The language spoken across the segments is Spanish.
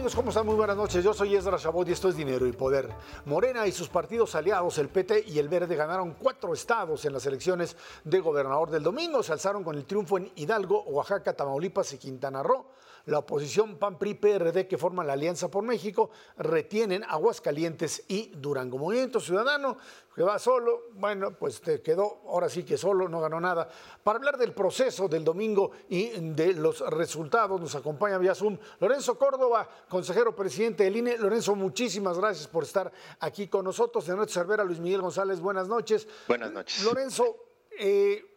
Hola, ¿qué tal amigos? ¿Cómo están? Muy buenas noches. Yo soy Ezra Chabot y esto es Dinero y Poder. Morena y sus partidos aliados, el PT y el Verde, ganaron cuatro estados en las elecciones de gobernador del domingo. Se alzaron con el triunfo en Hidalgo, Oaxaca, Tamaulipas y Quintana Roo. La oposición PAN-PRI-PRD que forman la Alianza por México retienen Aguascalientes y Durango. Movimiento Ciudadano que va solo, bueno, pues te quedó ahora sí que solo, no ganó nada. Para hablar del proceso del domingo y de los resultados, nos acompaña vía Zoom Lorenzo Córdoba, consejero presidente del INE. Lorenzo, muchísimas gracias por estar aquí con nosotros. De noche, Cervera, Luis Miguel González, buenas noches. Buenas noches. Lorenzo, eh,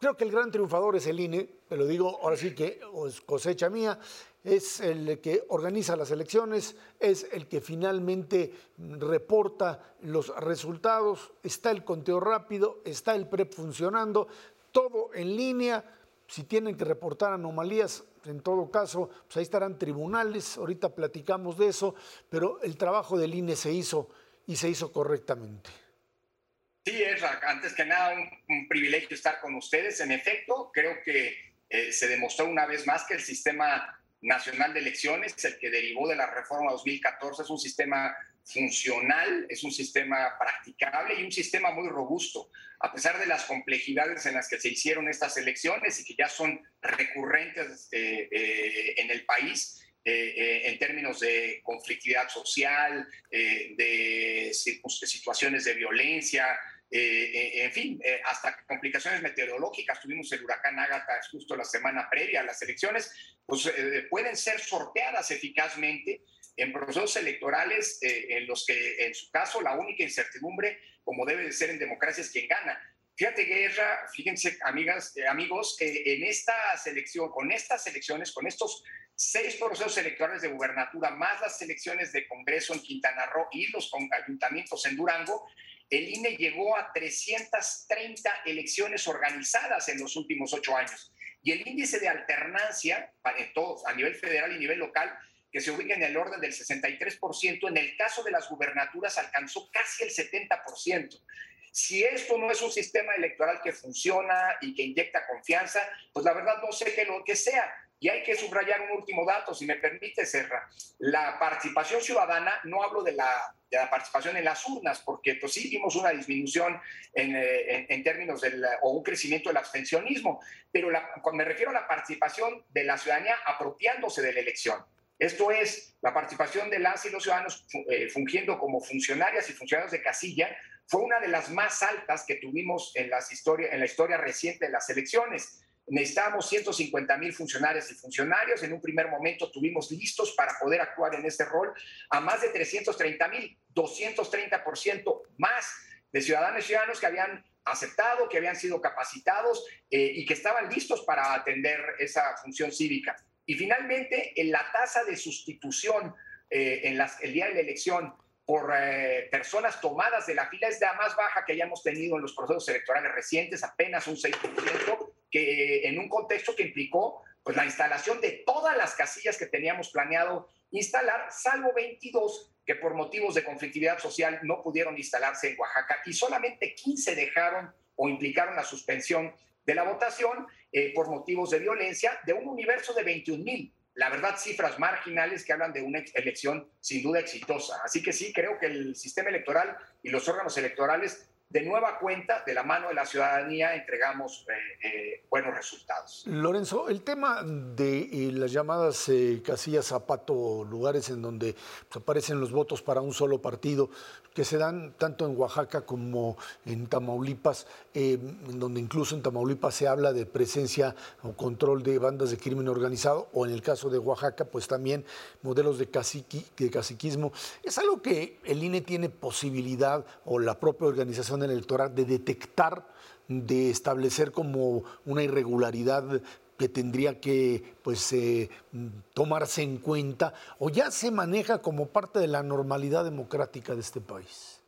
creo que el gran triunfador es el INE, te lo digo ahora sí que es cosecha mía es el que organiza las elecciones, es el que finalmente reporta los resultados, está el conteo rápido, está el PREP funcionando, todo en línea. Si tienen que reportar anomalías, en todo caso, pues ahí estarán tribunales, ahorita platicamos de eso, pero el trabajo del INE se hizo y se hizo correctamente. Sí, es antes que nada un, privilegio estar con ustedes. En efecto, creo que eh, se demostró una vez más que el sistema Nacional de Elecciones, el que derivó de la reforma 2014, es un sistema funcional, es un sistema practicable y un sistema muy robusto. A pesar de las complejidades en las que se hicieron estas elecciones y que ya son recurrentes eh, eh, en el país, eh, en términos de conflictividad social, de situaciones de violencia, en fin, hasta complicaciones meteorológicas. Tuvimos el huracán Ágata justo la semana previa a las elecciones pues eh, pueden ser sorteadas eficazmente en procesos electorales eh, en los que, en su caso, la única incertidumbre, como debe de ser en democracia, es quien gana. Fíjate, Guerra, fíjense, amigas, eh, amigos, en esta selección, con estas elecciones, con estos seis procesos electorales de gubernatura, más las elecciones de Congreso en Quintana Roo y los ayuntamientos en Durango, el INE llegó a 330 elecciones organizadas en los últimos ocho años. Y el índice de alternancia, en todos, a nivel federal y nivel local, que se ubica en el orden del 63%, en el caso de las gubernaturas alcanzó casi el 70%. Si esto no es un sistema electoral que funciona y que inyecta confianza, pues la verdad no sé qué lo que sea. Y hay que subrayar un último dato, si me permite, Serra. La participación ciudadana, no hablo de la, participación en las urnas, porque pues sí vimos una disminución eh, en, términos del, o un crecimiento del abstencionismo, pero me refiero a la participación de la ciudadanía apropiándose de la elección. Esto es, la participación de las y los ciudadanos eh, fungiendo como funcionarias y funcionarios de casilla fue una de las más altas que tuvimos en, las historia, en la historia reciente de las elecciones necesitábamos 150 mil funcionarios y funcionarios. En un primer momento tuvimos listos para poder actuar en este rol a más de 330 mil, 230% más de ciudadanos y ciudadanos que habían aceptado, que habían sido capacitados eh, y que estaban listos para atender esa función cívica. Y finalmente, en la tasa de sustitución eh, en las, el día de la elección por eh, personas tomadas de la fila es la más baja que hayamos tenido en los procesos electorales recientes, apenas un 6%, que en un contexto que implicó pues, la instalación de todas las casillas que teníamos planeado instalar, salvo 22 que por motivos de conflictividad social no pudieron instalarse en Oaxaca y solamente 15 dejaron o implicaron la suspensión de la votación eh, por motivos de violencia de un universo de 21 mil. La verdad, cifras marginales que hablan de una elección sin duda exitosa. Así que sí, creo que el sistema electoral y los órganos electorales de nueva cuenta, de la mano de la ciudadanía, entregamos eh, eh, buenos resultados. Lorenzo, el tema de eh, las llamadas casillas zapato, lugares en donde aparecen los votos para un solo partido, que se dan tanto en Oaxaca como en Tamaulipas, en donde incluso en Tamaulipas se habla de presencia o control de bandas de crimen organizado, o en el caso de Oaxaca, pues también modelos de, caciqui, de caciquismo. ¿Es algo que el INE tiene posibilidad o la propia organización electoral de detectar, de establecer como una irregularidad que tendría que pues, eh, tomarse en cuenta o ya se maneja como parte de la normalidad democrática de este país?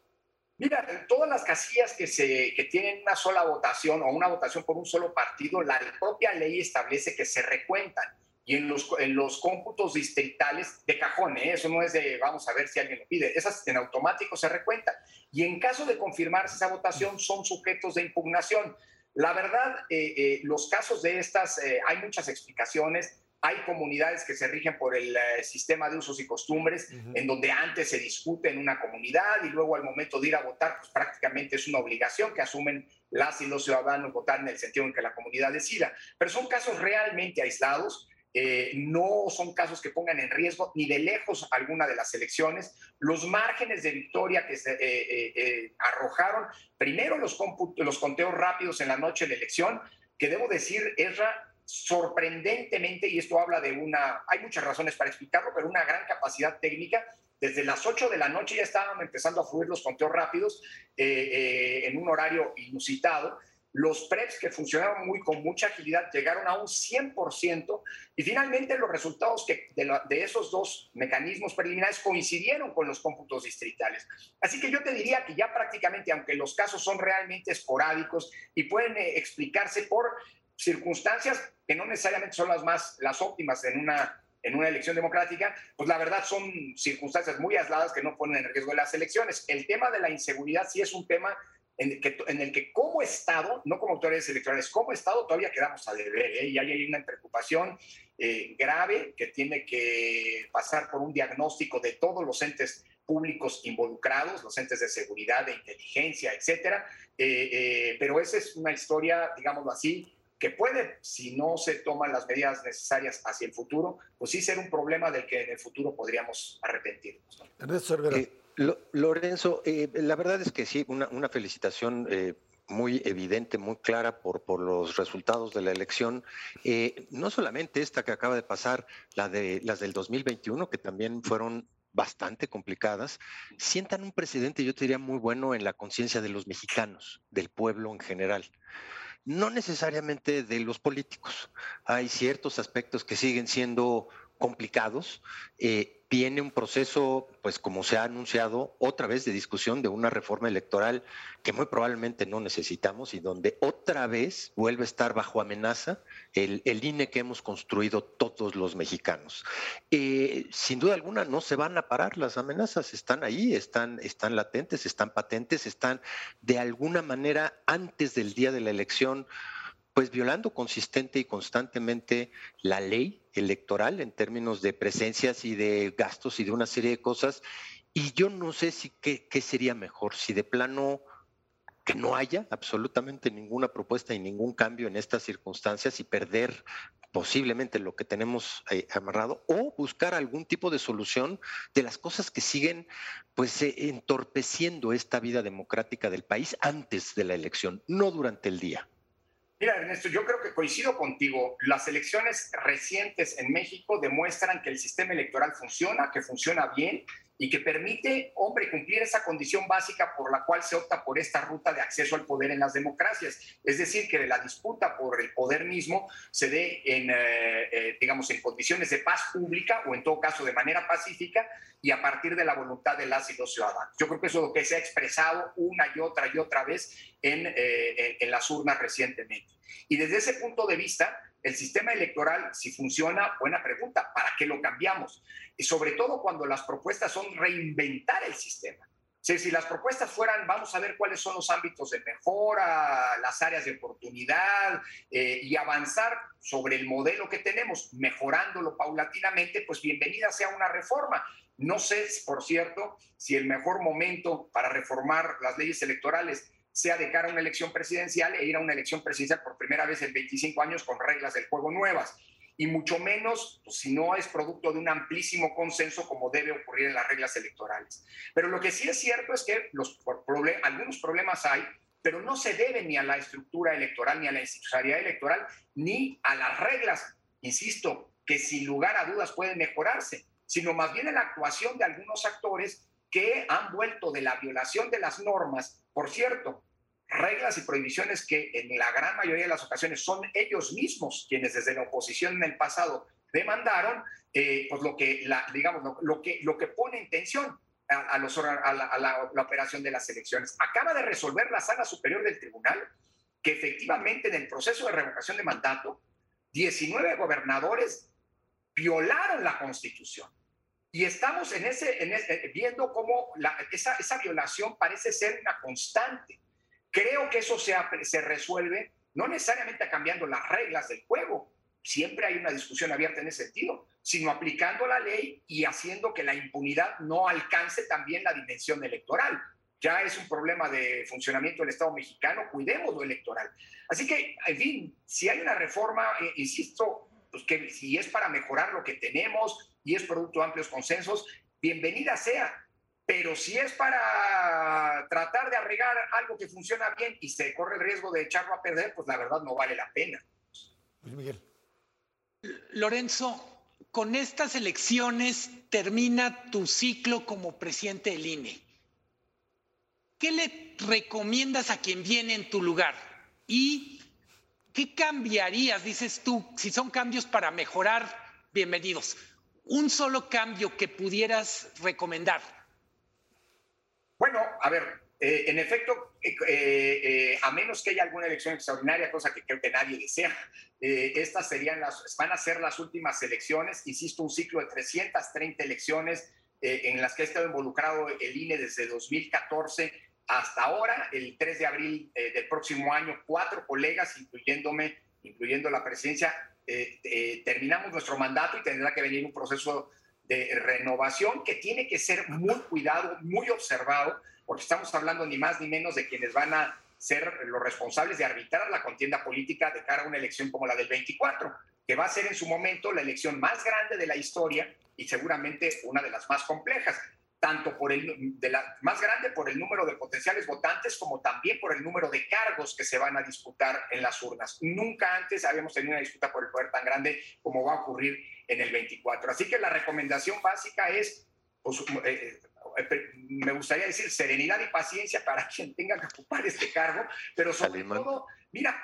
Mira, todas las casillas que, se, que tienen una sola votación o una votación por un solo partido, la propia ley establece que se recuentan y en los, en los cómputos distritales de cajón, ¿eh? eso no es de vamos a ver si alguien lo pide, esas en automático se recuentan. Y en caso de confirmarse esa votación, son sujetos de impugnación. La verdad, eh, eh, los casos de estas, hay muchas explicaciones. hay comunidades que se rigen por el eh, sistema de usos y costumbres, en donde antes se discute en una comunidad y luego al momento de ir a votar, pues prácticamente es una obligación que asumen las y los ciudadanos votar en el sentido en que la comunidad decida. Pero son casos realmente aislados. Eh, no son casos que pongan en riesgo ni de lejos alguna de las elecciones. Los márgenes de victoria que se eh, arrojaron, primero los, los conteos rápidos en la noche de la elección, que debo decir, Esra, sorprendentemente, y esto habla de una, hay muchas razones para explicarlo, pero una gran capacidad técnica. Desde las 8 de la noche ya estaban empezando a fluir los conteos rápidos eh, eh, en un horario inusitado. Los PREPs que funcionaron muy con mucha agilidad llegaron a un 100% y finalmente los resultados de, esos dos mecanismos preliminares coincidieron con los cómputos distritales. Así que yo te diría que ya prácticamente, aunque los casos son realmente esporádicos y pueden eh, explicarse por circunstancias que no necesariamente son las más las óptimas en una en una elección democrática, pues la verdad son circunstancias muy aisladas que no ponen en riesgo las elecciones. El tema de la inseguridad sí es un tema en el que, en el que como Estado, no como autoridades electorales, como Estado todavía quedamos a deber, ¿eh? y hay, hay una preocupación eh, grave que tiene que pasar por un diagnóstico de todos los entes públicos involucrados, los entes de seguridad, de inteligencia, etcétera. Eh, pero esa es una historia, digámoslo así, que puede, si no se toman las medidas necesarias hacia el futuro, pues sí ser un problema del que en el futuro podríamos arrepentirnos. Eh, Lorenzo, eh, la verdad es que sí, una, felicitación. Eh, muy evidente, muy clara por, los resultados de la elección. no solamente esta que acaba de pasar, la de, las del 2021, que también fueron bastante complicadas, sientan un precedente, yo te diría, muy bueno en la conciencia de los mexicanos, del pueblo en general no necesariamente de los políticos. Hay ciertos aspectos que siguen siendo complicados. Eh, viene un proceso, pues como se ha anunciado, otra vez de discusión de una reforma electoral que muy probablemente no necesitamos y donde otra vez vuelve a estar bajo amenaza el, INE que hemos construido todos los mexicanos. Eh, sin duda alguna no se van a parar las amenazas, están ahí, están, están latentes, están patentes, están de alguna manera antes del día de la elección pues violando consistente y constantemente la ley electoral en términos de presencias y de gastos y de una serie de cosas. Y yo no sé si qué, sería mejor, si de plano que no haya absolutamente ninguna propuesta y ningún cambio en estas circunstancias y perder posiblemente lo que tenemos eh, amarrado o buscar algún tipo de solución de las cosas que siguen pues eh, entorpeciendo esta vida democrática del país antes de la elección, no durante el día. Mira, Ernesto, yo creo que coincido contigo. Las elecciones recientes en México demuestran que el sistema electoral funciona, que funciona bien y que permite, hombre, cumplir esa condición básica por la cual se opta por esta ruta de acceso al poder en las democracias. Es decir, que la disputa por el poder mismo se dé en, eh, eh, digamos, en condiciones de paz pública o en todo caso de manera pacífica y a partir de la voluntad de las y los ciudadanos. Yo creo que eso es lo que se ha expresado una y otra y otra vez en, eh, en las urnas recientemente. Y desde ese punto de vista, el sistema electoral, si funciona, buena pregunta, ¿para qué lo cambiamos? Y sobre todo cuando las propuestas son reinventar el sistema. si las propuestas fueran, vamos a ver cuáles son los ámbitos de mejora, las áreas de oportunidad eh, y avanzar sobre el modelo que tenemos, mejorándolo paulatinamente, pues bienvenida sea una reforma. No sé, por cierto, si el mejor momento para reformar las leyes electorales sea de cara a una elección presidencial e ir a una elección presidencial por primera vez en 25 años con reglas del juego nuevas. Y mucho menos pues, si no es producto de un amplísimo consenso como debe ocurrir en las reglas electorales. Pero lo que sí es cierto es que los algunos problemas hay, pero no se deben ni a la estructura electoral, ni a la institucionalidad electoral, ni a las reglas, insisto, que sin lugar a dudas pueden mejorarse, sino más bien en la actuación de algunos actores que han vuelto de la violación de las normas por cierto, reglas y prohibiciones que en la gran mayoría de las ocasiones son ellos mismos quienes desde la oposición en el pasado demandaron, eh, pues lo que, digamos, lo, que, lo que pone en tensión a, los, a, la, la, operación de las elecciones. Acaba de resolver la sala superior del tribunal que efectivamente en el proceso de revocación de mandato, 19 gobernadores violaron la constitución. Y estamos en ese, en ese viendo cómo la, esa, esa, violación parece ser una constante. Creo que eso se, se resuelve no necesariamente cambiando las reglas del juego, siempre hay una discusión abierta en ese sentido, sino aplicando la ley y haciendo que la impunidad no alcance también la dimensión electoral. Ya es un problema de funcionamiento del Estado mexicano, cuidemos lo electoral. Así que, en fin, si hay una reforma, eh, insisto, pues que si es para mejorar lo que tenemos y es producto de amplios consensos, bienvenida sea. Pero si es para tratar de arreglar algo que funciona bien y se corre el riesgo de echarlo a perder, pues la verdad no vale la pena. Miguel. Lorenzo, con estas elecciones termina tu ciclo como presidente del INE. ¿Qué le recomiendas a quien viene en tu lugar? ¿Y qué cambiarías, dices tú, si son cambios para mejorar, bienvenidos? Un solo cambio que pudieras recomendar. Bueno, a ver, eh, en efecto, eh, eh, a menos que haya alguna elección extraordinaria, cosa que creo que nadie desea, estas serían las, van a ser las últimas elecciones, insisto, un ciclo de 330 elecciones en las que ha estado involucrado el INE desde 2014 hasta ahora, el 3 de abril del próximo año, cuatro colegas, incluyéndome, incluyendo la presidencia, eh, eh, terminamos nuestro mandato y tendrá que venir un proceso de renovación que tiene que ser muy cuidado, muy observado, porque estamos hablando ni más ni menos de quienes van a ser los responsables de arbitrar la contienda política de cara a una elección como la del 24, que va a ser en su momento la elección más grande de la historia y seguramente una de las más complejas tanto por el de la, más grande por el número de potenciales votantes como también por el número de cargos que se van a disputar en las urnas. Nunca antes habíamos tenido una disputa por el poder tan grande como va a ocurrir en el 24. Así que la recomendación básica es, pues, eh, eh, me gustaría decir, serenidad y paciencia para quien tenga que ocupar este cargo, pero sobre todo, mira,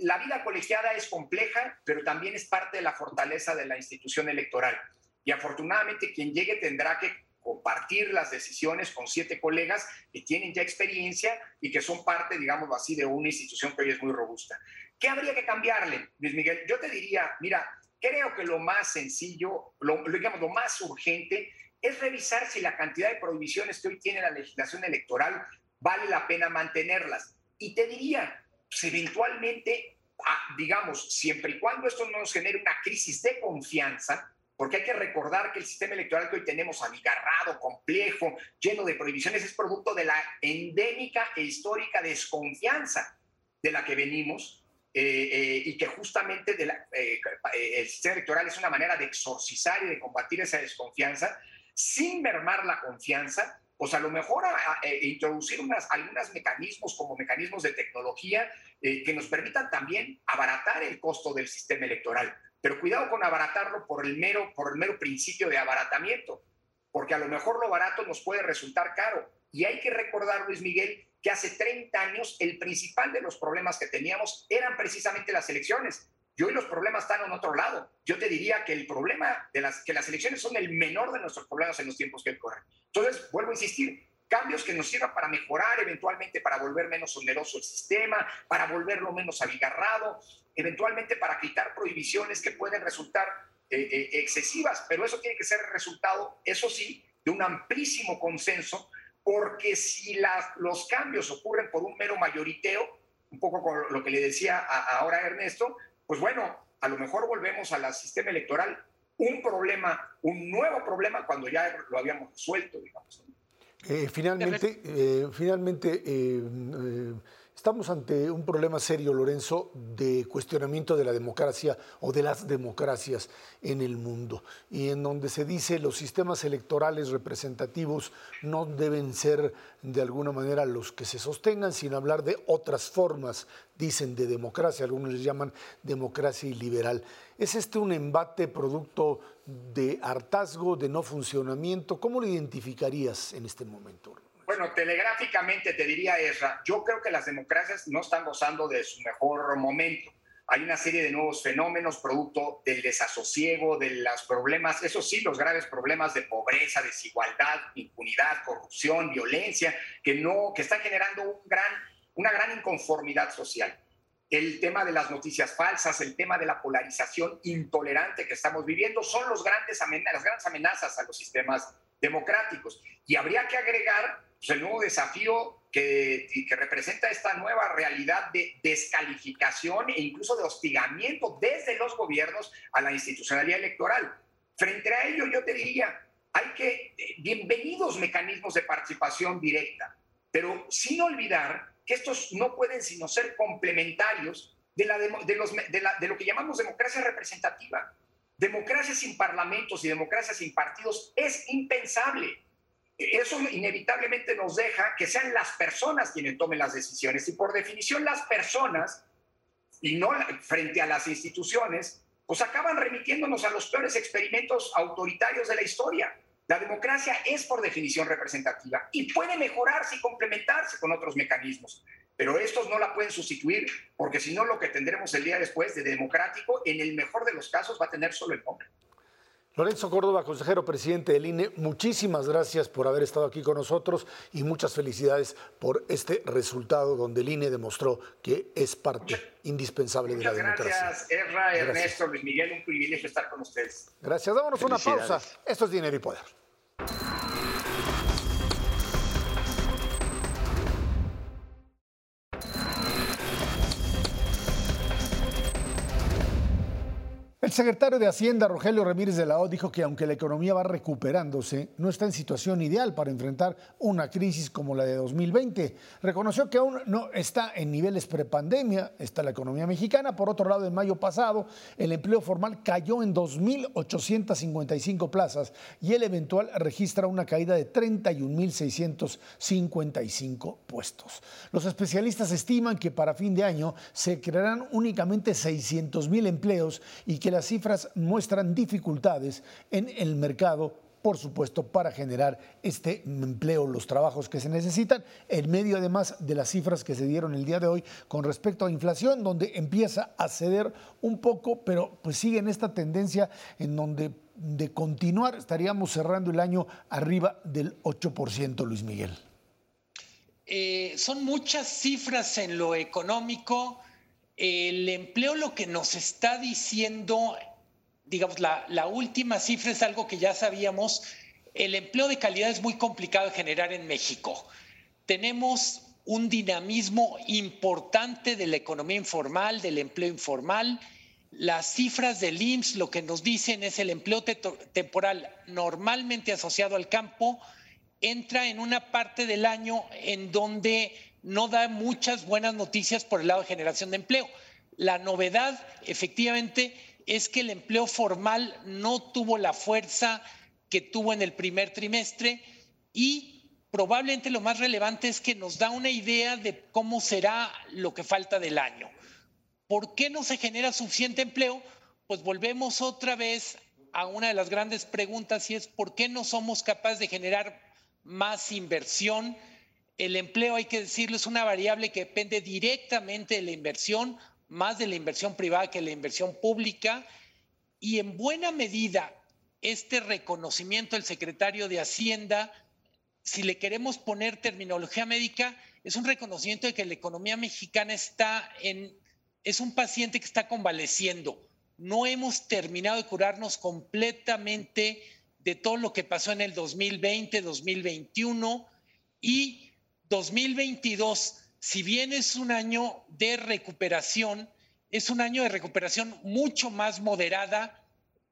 la vida colegiada es compleja, pero también es parte de la fortaleza de la institución electoral. Y afortunadamente quien llegue tendrá que compartir las decisiones con siete colegas que tienen ya experiencia y que son parte, digamos así, de una institución que hoy es muy robusta. ¿Qué habría que cambiarle, Luis Miguel? Yo te diría, mira, creo que lo más sencillo, lo, digamos, lo más urgente es revisar si la cantidad de prohibiciones que hoy tiene la legislación electoral vale la pena mantenerlas. Y te diría, pues eventualmente, ah, digamos, siempre y cuando esto no nos genere una crisis de confianza, porque hay que recordar que el sistema electoral que hoy tenemos abigarrado, complejo, lleno de prohibiciones, es producto de la endémica e histórica desconfianza de la que venimos eh, eh, y que justamente eh, el sistema electoral es una manera de exorcizar y de combatir esa desconfianza sin mermar la confianza, pues a lo mejor introducir unas, algunos mecanismos como mecanismos de tecnología que nos permitan también abaratar el costo del sistema electoral. Pero cuidado con abaratarlo por el mero, por el mero principio de abaratamiento, porque a lo mejor lo barato nos puede resultar caro. Y hay que recordar, Luis Miguel, que hace 30 años el principal de los problemas que teníamos eran precisamente las elecciones. Y hoy los problemas están en otro lado. Yo te diría que el problema de las que las elecciones son el menor de nuestros problemas en los tiempos que corren. Entonces, vuelvo a insistir, cambios que nos sirvan para mejorar, eventualmente para volver menos oneroso el sistema, para volverlo menos abigarrado, eventualmente para quitar prohibiciones que pueden resultar eh, eh, excesivas, pero eso tiene que ser el resultado, eso sí, de un amplísimo consenso, porque si los cambios ocurren por un mero mayoriteo, un poco con lo que le decía ahora Ernesto, pues bueno, a lo mejor volvemos al sistema electoral un problema, un nuevo problema cuando ya lo habíamos resuelto, digamos. Eh, finalmente, eh, finalmente eh, estamos ante un problema serio, Lorenzo, de cuestionamiento de la democracia o de las democracias en el mundo, y en donde se dice los sistemas electorales representativos no deben ser de alguna manera los que se sostengan, sino hablar de otras formas, dicen, de democracia, algunos les llaman democracia liberal. ¿Es este un embate producto de hartazgo, de no funcionamiento? ¿Cómo lo identificarías en este momento? Bueno, telegráficamente te diría, Ezra, yo creo que las democracias no están gozando de su mejor momento. Hay una serie de nuevos fenómenos producto del desasosiego, de los problemas, eso sí, los graves problemas de pobreza, desigualdad, impunidad, corrupción, violencia, que, no, que están generando un gran, una gran inconformidad social el tema de las noticias falsas, el tema de la polarización intolerante que estamos viviendo, son los grandes las grandes amenazas a los sistemas democráticos. Y habría que agregar pues, el nuevo desafío que, representa esta nueva realidad de descalificación e incluso de hostigamiento desde los gobiernos a la institucionalidad electoral. Frente a ello, yo te diría, hay que, eh, bienvenidos mecanismos de participación directa, pero sin olvidar que estos no pueden sino ser complementarios de lo que llamamos democracia representativa. Democracia sin parlamentos y democracia sin partidos es impensable. Eso inevitablemente nos deja que sean las personas quienes tomen las decisiones y por definición las personas y no frente a las instituciones, pues acaban remitiéndonos a los peores experimentos autoritarios de la historia. La democracia es por definición representativa y puede mejorarse y complementarse con otros mecanismos, pero estos no la pueden sustituir porque si no lo que tendremos el día después de democrático, en el mejor de los casos, va a tener solo el nombre. Lorenzo Córdoba, consejero presidente del INE, muchísimas gracias por haber estado aquí con nosotros y muchas felicidades por este resultado donde el INE demostró que es parte indispensable de la democracia. Gracias, Erra, Ernesto, Luis Miguel, un privilegio estar con ustedes. Gracias, dámonos una pausa. Esto es Dinero y Poder. El secretario de Hacienda, Rogelio Ramírez de la O, dijo que aunque la economía va recuperándose, no está en situación ideal para enfrentar una crisis como la de 2020. Reconoció que aún no está en niveles prepandemia, está la economía mexicana. Por otro lado, en mayo pasado, el empleo formal cayó en 2.855 plazas y el eventual registra una caída de 31.655 puestos. Los especialistas estiman que para fin de año se crearán únicamente 600.000 empleos y que las cifras muestran dificultades en el mercado por supuesto, para generar este empleo, los trabajos que se necesitan, en medio además de las cifras que se dieron el día de hoy con respecto a inflación, donde empieza a ceder un poco, pero pues sigue en esta tendencia en donde de continuar estaríamos cerrando el año arriba del 8%, Luis Miguel. Eh, son muchas cifras en lo económico el empleo lo que nos está diciendo, digamos, la, última cifra es algo que ya sabíamos, el empleo de calidad es muy complicado de generar en México. Tenemos un dinamismo importante de la economía informal, del empleo informal. Las cifras del IMSS lo que nos dicen es el empleo temporal normalmente asociado al campo entra en una parte del año en donde no da muchas buenas noticias por el lado de generación de empleo. La novedad, efectivamente, es que el empleo formal no tuvo la fuerza que tuvo en el primer trimestre y probablemente lo más relevante es que nos da una idea de cómo será lo que falta del año. ¿Por qué no se genera suficiente empleo? Pues volvemos otra vez a una de las grandes preguntas y es ¿por qué no somos capaces de generar más inversión? El empleo, hay que decirlo, es una variable que depende directamente de la inversión, más de la inversión privada que de la inversión pública. Y en buena medida, este reconocimiento del secretario de Hacienda, si le queremos poner terminología médica, es un reconocimiento de que la economía mexicana está en, es un paciente que está convaleciendo. No hemos terminado de curarnos completamente de todo lo que pasó en el 2020, 2021 y 2022, si bien es un año de recuperación, es un año de recuperación mucho más moderada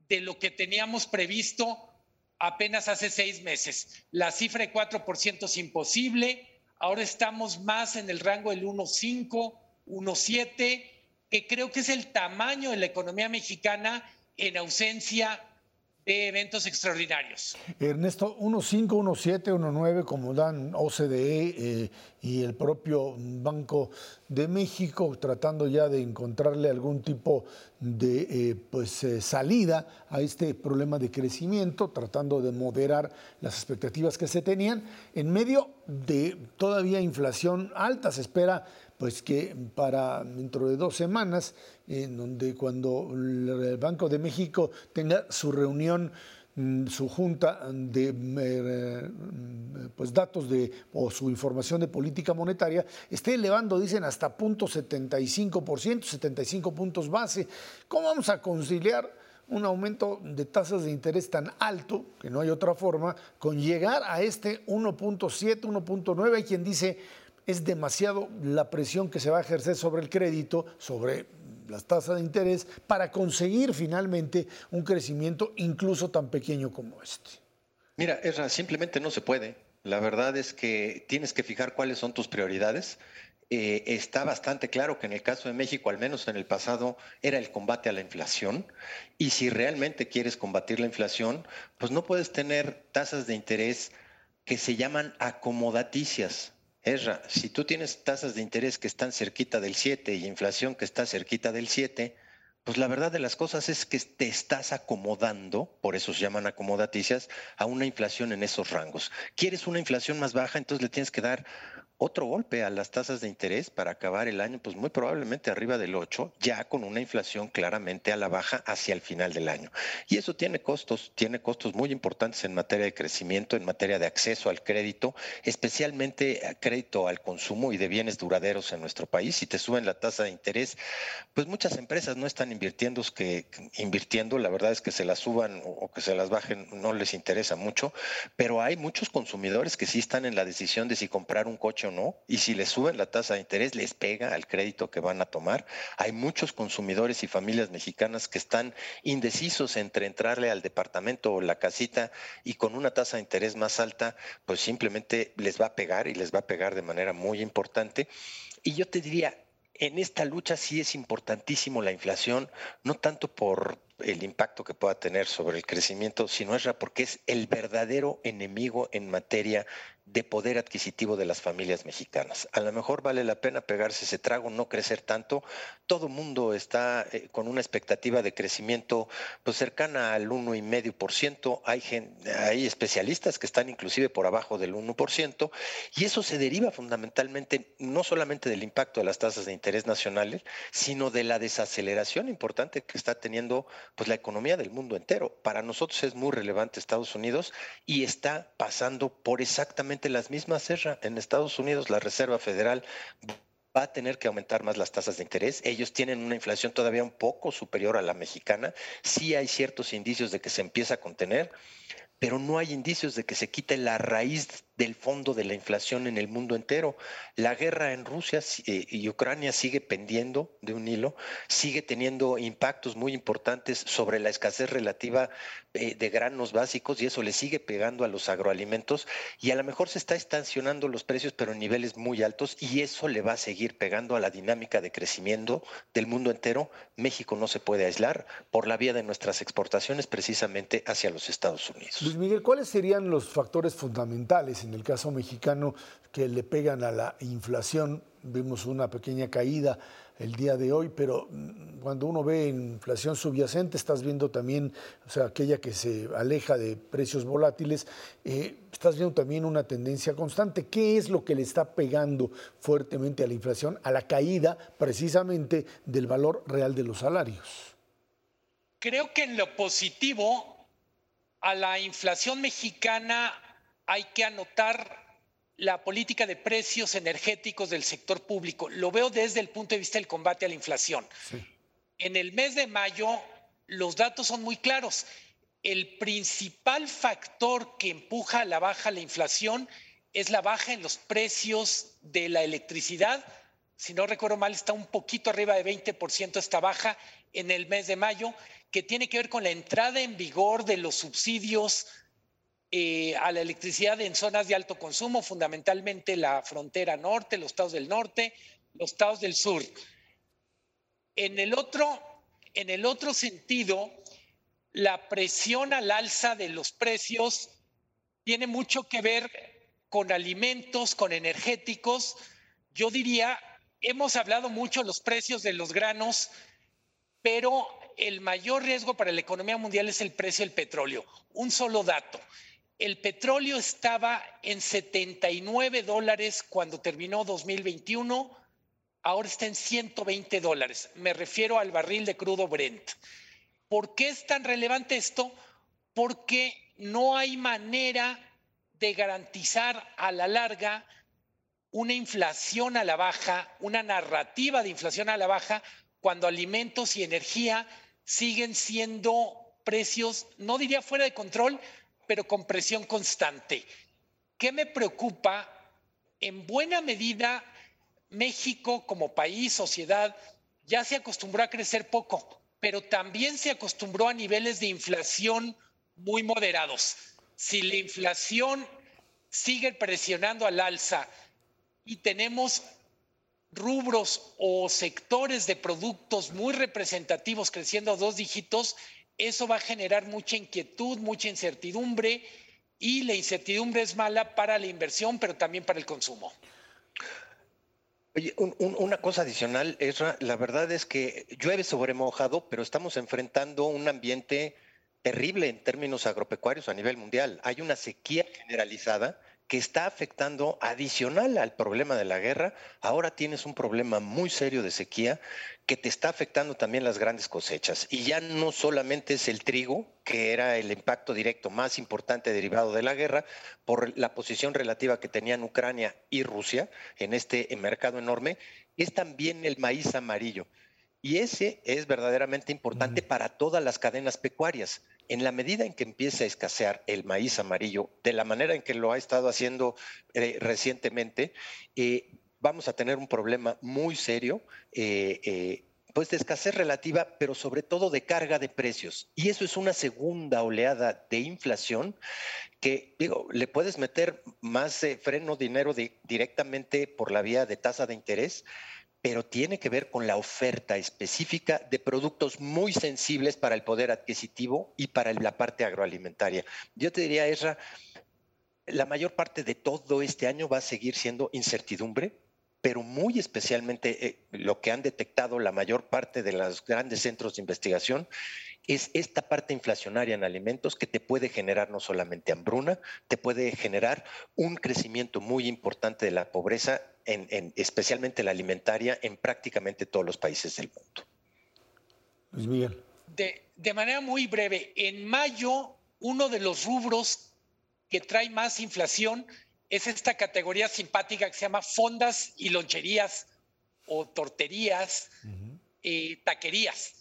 de lo que teníamos previsto apenas hace seis meses. La cifra de 4% es imposible, ahora estamos más en el rango del 1,5, 1,7, que creo que es el tamaño de la economía mexicana en ausencia eventos extraordinarios. Ernesto, 1.5, 1.7, 1.9, como dan OCDE eh, y el propio Banco de México, tratando ya de encontrarle algún tipo de eh, pues, eh, salida a este problema de crecimiento, tratando de moderar las expectativas que se tenían, en medio de todavía inflación alta. Se espera pues que para dentro de dos semanas, en donde cuando el Banco de México tenga su reunión mm, su junta de eh, pues datos de o su información de política monetaria esté elevando dicen hasta punto 75%, 75 puntos base. ¿Cómo vamos a conciliar un aumento de tasas de interés tan alto, que no hay otra forma, con llegar a este 1.7, 1.9. Hay quien dice es demasiado la presión que se va a ejercer sobre el crédito, sobre las tasas de interés, para conseguir finalmente un crecimiento incluso tan pequeño como este. Mira, Ezra, simplemente no se puede. La verdad es que tienes que fijar cuáles son tus prioridades. Eh, está bastante claro que en el caso de México, al menos en el pasado, era el combate a la inflación. Y si realmente quieres combatir la inflación, pues no puedes tener tasas de interés que se llaman acomodaticias. Ezra, si tú tienes tasas de interés que están cerquita del 7 y inflación que está cerquita del 7, pues la verdad de las cosas es que te estás acomodando, por eso se llaman acomodaticias, a una inflación en esos rangos. ¿Quieres una inflación más baja? Entonces le tienes que dar otro golpe a las tasas de interés para acabar el año, pues muy probablemente arriba del 8, ya con una inflación claramente a la baja hacia el final del año. Y eso tiene costos, tiene costos muy importantes en materia de crecimiento, en materia de acceso al crédito, especialmente crédito al consumo y de bienes duraderos en nuestro país. Si te suben la tasa de interés, pues muchas empresas no están invirtiendo, que invirtiendo, la verdad es que se las suban o que se las bajen no les interesa mucho, pero hay muchos consumidores que sí están en la decisión de si comprar un coche no, y si les suben la tasa de interés, les pega al crédito que van a tomar. Hay muchos consumidores y familias mexicanas que están indecisos entre entrarle al departamento o la casita y con una tasa de interés más alta, pues simplemente les va a pegar y les va a pegar de manera muy importante. Y yo te diría, en esta lucha sí es importantísimo la inflación, no tanto por el impacto que pueda tener sobre el crecimiento, sino es porque es el verdadero enemigo en materia de poder adquisitivo de las familias mexicanas. A lo mejor vale la pena pegarse ese trago, no crecer tanto. Todo mundo está eh, con una expectativa de crecimiento pues cercana al 1,5%. Hay, hay especialistas que están inclusive por abajo del 1% y eso se deriva fundamentalmente no solamente del impacto de las tasas de interés nacionales, sino de la desaceleración importante que está teniendo pues la economía del mundo entero. Para nosotros es muy relevante Estados Unidos y está pasando por exactamente las mismas. Serra. En Estados Unidos la Reserva Federal va a tener que aumentar más las tasas de interés. Ellos tienen una inflación todavía un poco superior a la mexicana. Sí hay ciertos indicios de que se empieza a contener, pero no hay indicios de que se quite la raíz del fondo de la inflación en el mundo entero. La guerra en Rusia eh, y Ucrania sigue pendiendo de un hilo, sigue teniendo impactos muy importantes sobre la escasez relativa eh, de granos básicos y eso le sigue pegando a los agroalimentos y a lo mejor se está estacionando los precios pero en niveles muy altos y eso le va a seguir pegando a la dinámica de crecimiento del mundo entero. México no se puede aislar por la vía de nuestras exportaciones precisamente hacia los Estados Unidos. Luis Miguel, ¿cuáles serían los factores fundamentales en el caso mexicano que le pegan a la inflación. Vimos una pequeña caída el día de hoy, pero mm, cuando uno ve inflación subyacente, estás viendo también, o sea, aquella que se aleja de precios volátiles, eh, estás viendo también una tendencia constante. ¿Qué es lo que le está pegando fuertemente a la inflación, a la caída precisamente del valor real de los salarios? Creo que en lo positivo, a la inflación mexicana hay que anotar la política de precios energéticos del sector público. Lo veo desde el punto de vista del combate a la inflación. En el mes de mayo los datos son muy claros. El principal factor que empuja a la baja la inflación es la baja en los precios de la electricidad. Si no recuerdo mal, está un poquito arriba de 20% esta baja en el mes de mayo, que tiene que ver con la entrada en vigor de los subsidios eh, a la electricidad en zonas de alto consumo, fundamentalmente la frontera norte, los estados del norte, los estados del sur. En el otro, en el otro sentido, la presión al alza de los precios tiene mucho que ver con alimentos, con energéticos. Yo diría, hemos hablado mucho de los precios de los granos, pero el mayor riesgo para la economía mundial es el precio del petróleo. Un solo dato el petróleo estaba en 79 dólares cuando terminó 2021, ahora está en 120 dólares. Me refiero al barril de crudo Brent. ¿Por qué es tan relevante esto? Porque no hay manera de garantizar a la larga una inflación a la baja, una narrativa de inflación a la baja, cuando alimentos y energía siguen siendo precios, no diría fuera de control, pero con presión constante. ¿Qué me preocupa? En buena medida, México como país, sociedad, ya se acostumbró a crecer poco, pero también se acostumbró a niveles de inflación muy moderados. Si la inflación sigue presionando al alza y tenemos rubros o sectores de productos muy representativos creciendo a dos dígitos, eso va a generar mucha inquietud, mucha incertidumbre y la incertidumbre es mala para la inversión, pero también para el consumo. Oye, una cosa adicional, Ezra, la verdad es que llueve sobre mojado, pero estamos enfrentando un ambiente terrible en términos agropecuarios a nivel mundial. Hay una sequía generalizada que está afectando adicional al problema de la guerra. Ahora tienes un problema muy serio de sequía que te está afectando también las grandes cosechas. Y ya no solamente es el trigo, que era el impacto directo más importante derivado de la guerra, por la posición relativa que tenían Ucrania y Rusia en este mercado enorme, es también el maíz amarillo. Y ese es verdaderamente importante para todas las cadenas pecuarias. En la medida en que empiece a escasear el maíz amarillo, de la manera en que lo ha estado haciendo eh, recientemente, eh, vamos a tener un problema muy serio. Eh, pues de escasez relativa, pero sobre todo de carga de precios. Y eso es una segunda oleada de inflación que, digo, le puedes meter más freno dinero directamente por la vía de tasa de interés, pero tiene que ver con la oferta específica de productos muy sensibles para el poder adquisitivo y para la parte agroalimentaria. Yo te diría, Esra, la mayor parte de todo este año va a seguir siendo incertidumbre, pero muy especialmente eh, lo que han detectado la mayor parte de los grandes centros de investigación es esta parte inflacionaria en alimentos que te puede generar no solamente hambruna, te puede generar un crecimiento muy importante de la pobreza, en, especialmente la alimentaria, en prácticamente todos los países del mundo. Luis Miguel. De, de manera muy breve, en mayo uno de los rubros que trae más inflación es esta categoría simpática que se llama fondas y loncherías o torterías, eh, taquerías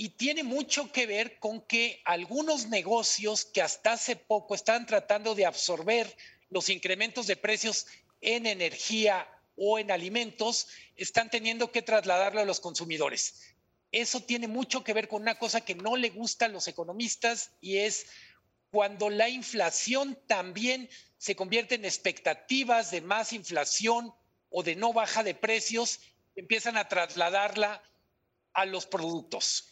y tiene mucho que ver con que algunos negocios que hasta hace poco estaban tratando de absorber los incrementos de precios en energía o en alimentos, están teniendo que trasladarlo a los consumidores. Eso tiene mucho que ver con una cosa que no le gusta a los economistas y es cuando la inflación también se convierte en expectativas de más inflación o de no baja de precios, empiezan a trasladarla a los productos.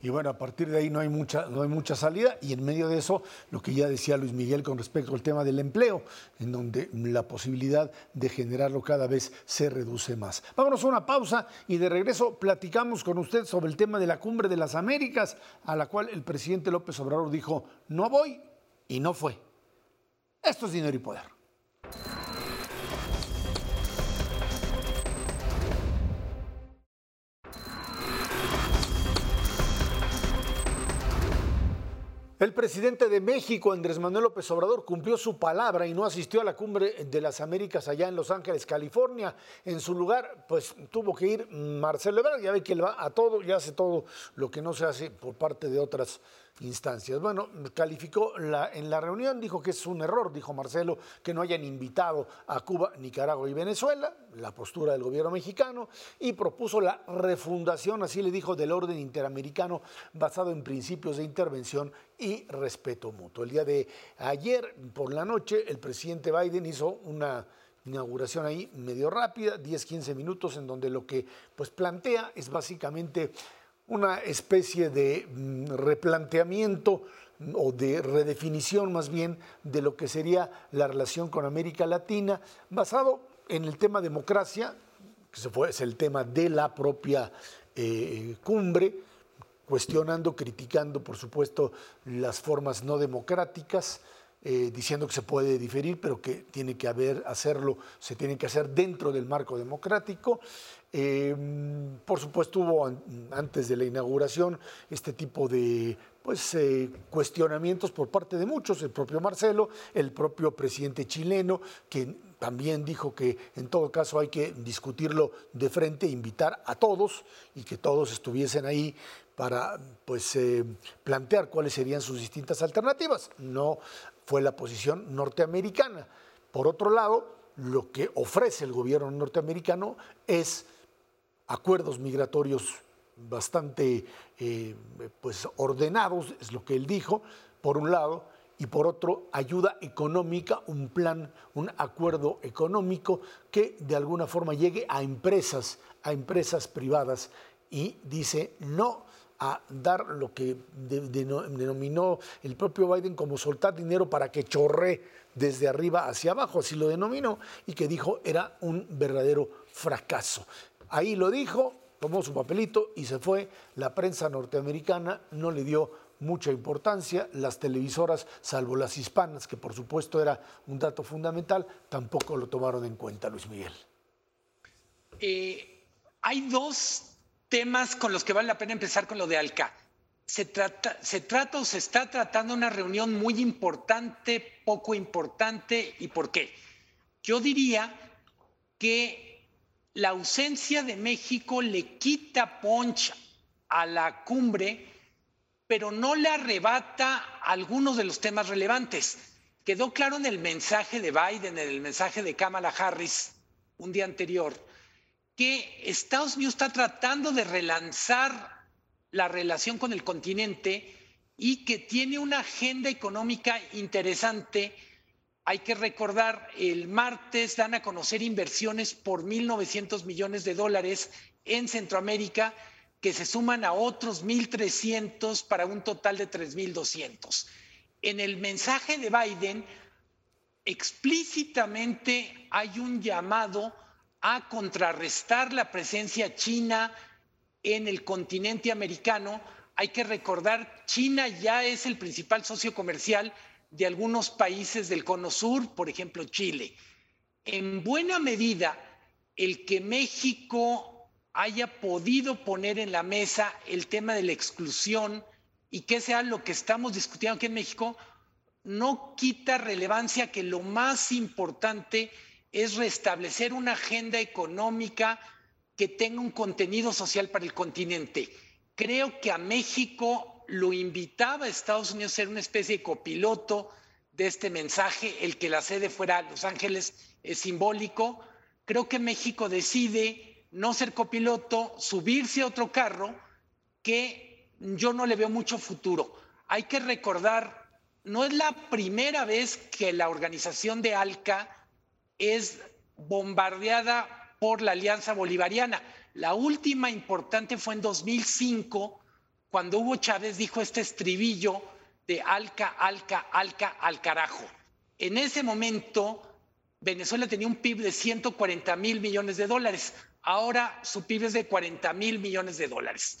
Y bueno, a partir de ahí no hay mucha, no hay mucha salida y en medio de eso lo que ya decía Luis Miguel con respecto al tema del empleo, en donde la posibilidad de generarlo cada vez se reduce más. Vámonos a una pausa y de regreso platicamos con usted sobre el tema de la cumbre de las Américas, a la cual el presidente López Obrador dijo, no voy y no fue. Esto es dinero y poder. El presidente de México, Andrés Manuel López Obrador, cumplió su palabra y no asistió a la cumbre de las Américas allá en Los Ángeles, California. En su lugar, pues tuvo que ir Marcelo Ebrard. Ya ve que él va a todo y hace todo lo que no se hace por parte de otras instancias. Bueno, calificó en la reunión, dijo que es un error, dijo Marcelo, que no hayan invitado a Cuba, Nicaragua y Venezuela, la postura del gobierno mexicano, y propuso la refundación, así le dijo, del orden interamericano basado en principios de intervención y respeto mutuo. El día de ayer, por la noche, el presidente Biden hizo una inauguración ahí medio rápida, 10, 15 minutos, en donde lo que pues plantea es básicamente una especie de mm, replanteamiento o de redefinición más bien de lo que sería la relación con América Latina, basado en el tema democracia, que es el tema de la propia eh, cumbre, cuestionando, criticando, por supuesto, las formas no democráticas, eh, diciendo que se puede diferir, pero que tiene que haber, hacerlo, se tiene que hacer dentro del marco democrático. Em, por supuesto, hubo antes de la inauguración este tipo de pues, eh, cuestionamientos por parte de muchos, el propio Marcelo, el propio presidente chileno, que también dijo que en todo caso hay que discutirlo de frente, invitar a todos y que todos estuviesen ahí para pues, eh, plantear cuáles serían sus distintas alternativas. No fue la posición norteamericana. Por otro lado, lo que ofrece el gobierno norteamericano es acuerdos migratorios bastante eh, pues, ordenados, es lo que él dijo, por un lado, y por otro, ayuda económica, un plan, un acuerdo económico que de alguna forma llegue a empresas, a empresas privadas y dice no a dar lo que denominó el propio Biden como soltar dinero para que chorre desde arriba hacia abajo, así lo denominó, y que dijo era un verdadero fracaso. Ahí lo dijo, tomó su papelito y se fue. La prensa norteamericana no le dio mucha importancia. Las televisoras, salvo las hispanas, que por supuesto era un dato fundamental, tampoco lo tomaron en cuenta, Luis Miguel. Eh, hay dos temas con los que vale la pena empezar con lo de ALCA. Se trata, se trata o se está tratando una reunión muy importante, poco importante, ¿y por qué? Yo diría que la ausencia de México le quita poncha a la cumbre, pero no le arrebata algunos de los temas relevantes. Quedó claro en el mensaje de Biden, en el mensaje de Kamala Harris un día anterior, que Estados Unidos está tratando de relanzar la relación con el continente y que tiene una agenda económica interesante. Hay que recordar, el martes dan a conocer inversiones por 1.900 millones de dólares en Centroamérica que se suman a otros 1.300 para un total de 3.200. En el mensaje de Biden, explícitamente hay un llamado a contrarrestar la presencia china en el continente americano. Hay que recordar, China ya es el principal socio comercial de algunos países del cono sur, por ejemplo Chile. En buena medida, el que México haya podido poner en la mesa el tema de la exclusión y que sea lo que estamos discutiendo aquí en México, no quita relevancia que lo más importante restablecer una agenda económica que tenga un contenido social para el continente. Creo que a México lo invitaba a Estados Unidos a ser una especie de copiloto de este mensaje, el que la sede fuera Los Ángeles es simbólico. Creo que México decide no ser copiloto, subirse a otro carro que yo no le veo mucho futuro. Hay que recordar, no es la primera vez que la organización de ALCA es bombardeada por la Alianza Bolivariana. La última importante fue en 2005, cuando Hugo Chávez dijo este estribillo de Alca, Alca, Alca, al carajo. En ese momento, Venezuela tenía un PIB de 140 mil millones de dólares. Ahora su PIB es de 40 mil millones de dólares.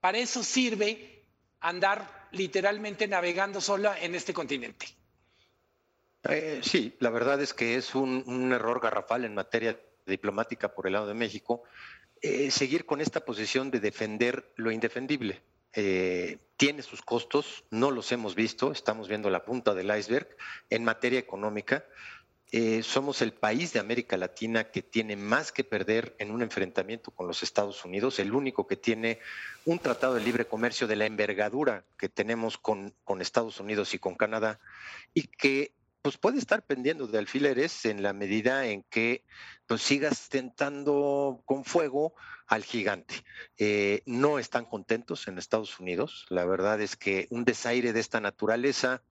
Para eso sirve andar literalmente navegando sola en este continente. Eh, sí, la verdad es que es un, error garrafal en materia diplomática por el lado de México eh, seguir con esta posición de defender lo indefendible. Eh, tiene sus costos, no los hemos visto, estamos viendo la punta del iceberg en materia económica. somos el país de América Latina que tiene más que perder en un enfrentamiento con los Estados Unidos, el único que tiene un tratado de libre comercio de la envergadura que tenemos con, con Estados Unidos y con Canadá, y que pues puede estar pendiendo de alfileres en la medida en que pues, sigas tentando con fuego al gigante. Eh, no están contentos en Estados Unidos. La verdad es que un desaire de esta naturaleza,